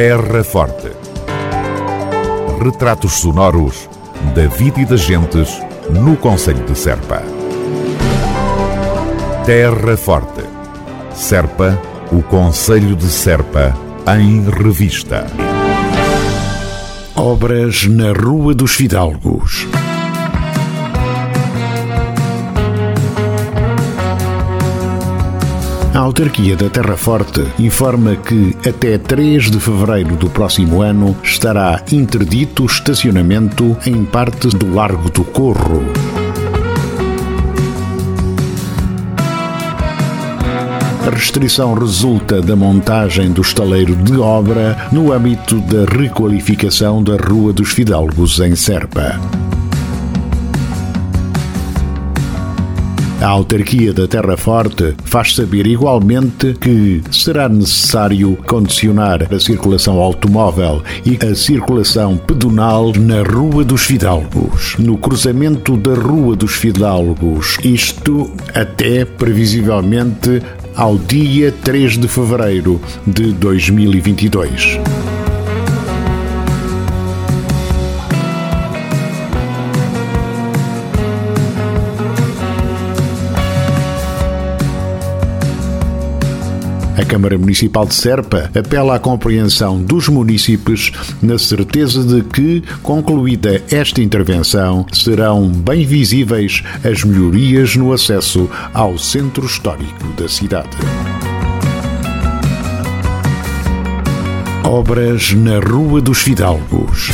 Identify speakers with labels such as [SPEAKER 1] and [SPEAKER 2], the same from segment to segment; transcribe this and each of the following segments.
[SPEAKER 1] Terra Forte. Retratos sonoros da vida e das gentes no Conselho de Serpa. Terra Forte. Serpa, o Conselho de Serpa, em revista.
[SPEAKER 2] Obras na Rua dos Fidalgos. A autarquia da Terra Forte informa que até 3 de fevereiro do próximo ano estará interdito o estacionamento em partes do Largo do Corro. A restrição resulta da montagem do estaleiro de obra no âmbito da requalificação da Rua dos Fidalgos em Serpa. A autarquia da Terra Forte faz saber igualmente que será necessário condicionar a circulação automóvel e a circulação pedonal na Rua dos Fidalgos, no cruzamento da Rua dos Fidalgos, isto até previsivelmente ao dia 3 de fevereiro de 2022. A Câmara Municipal de Serpa apela à compreensão dos municípios na certeza de que, concluída esta intervenção, serão bem visíveis as melhorias no acesso ao centro histórico da cidade. Obras na Rua dos Fidalgos.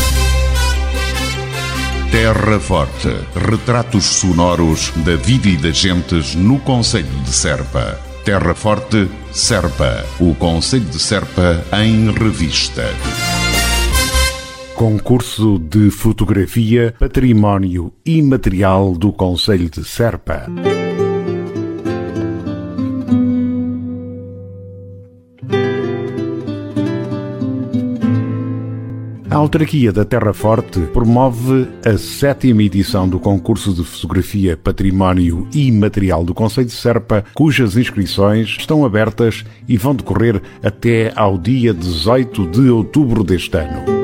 [SPEAKER 1] Terra Forte. Retratos sonoros da vida e das gentes no Conselho de Serpa. Terra Forte, Serpa. O Conselho de Serpa em revista.
[SPEAKER 2] Concurso de Fotografia Património Imaterial do Conselho de Serpa. Autarquia da Terra Forte promove a sétima edição do concurso de fotografia Património e Material do Conselho de Serpa, cujas inscrições estão abertas e vão decorrer até ao dia 18 de outubro deste ano.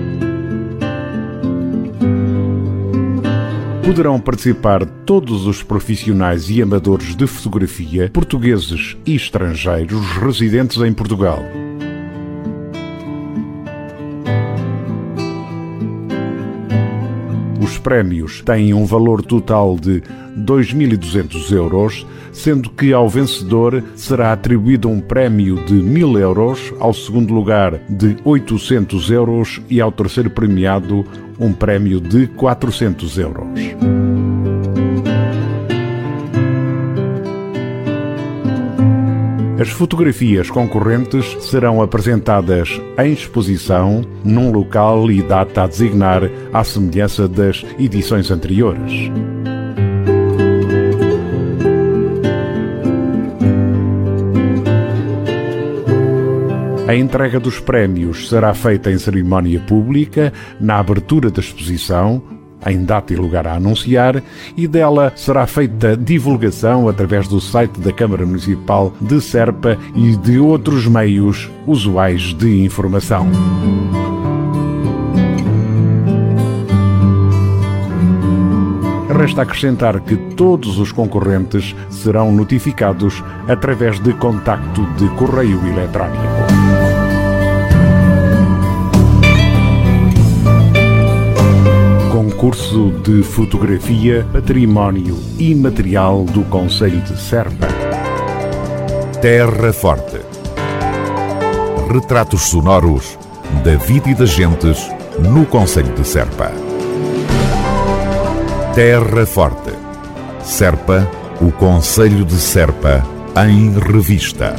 [SPEAKER 2] Poderão participar todos os profissionais e amadores de fotografia, portugueses e estrangeiros residentes em Portugal. Os prémios têm um valor total de 2.200 euros, sendo que ao vencedor será atribuído um prémio de 1.000 euros, ao segundo lugar de 800 euros e ao terceiro premiado um prémio de 400 euros. As fotografias concorrentes serão apresentadas em exposição num local e data a designar à semelhança das edições anteriores. A entrega dos prémios será feita em cerimónia pública, na abertura da exposição, em data e lugar a anunciar, e dela será feita divulgação através do site da Câmara Municipal de Serpa e de outros meios usuais de informação. Resta acrescentar que todos os concorrentes serão notificados através de contacto de correio eletrónico. Concurso de Fotografia Património Imaterial do Conselho de Serpa.
[SPEAKER 1] Terra Forte. Retratos sonoros da vida e das gentes no Conselho de Serpa. Terra Forte. Serpa, o Conselho de Serpa, em revista.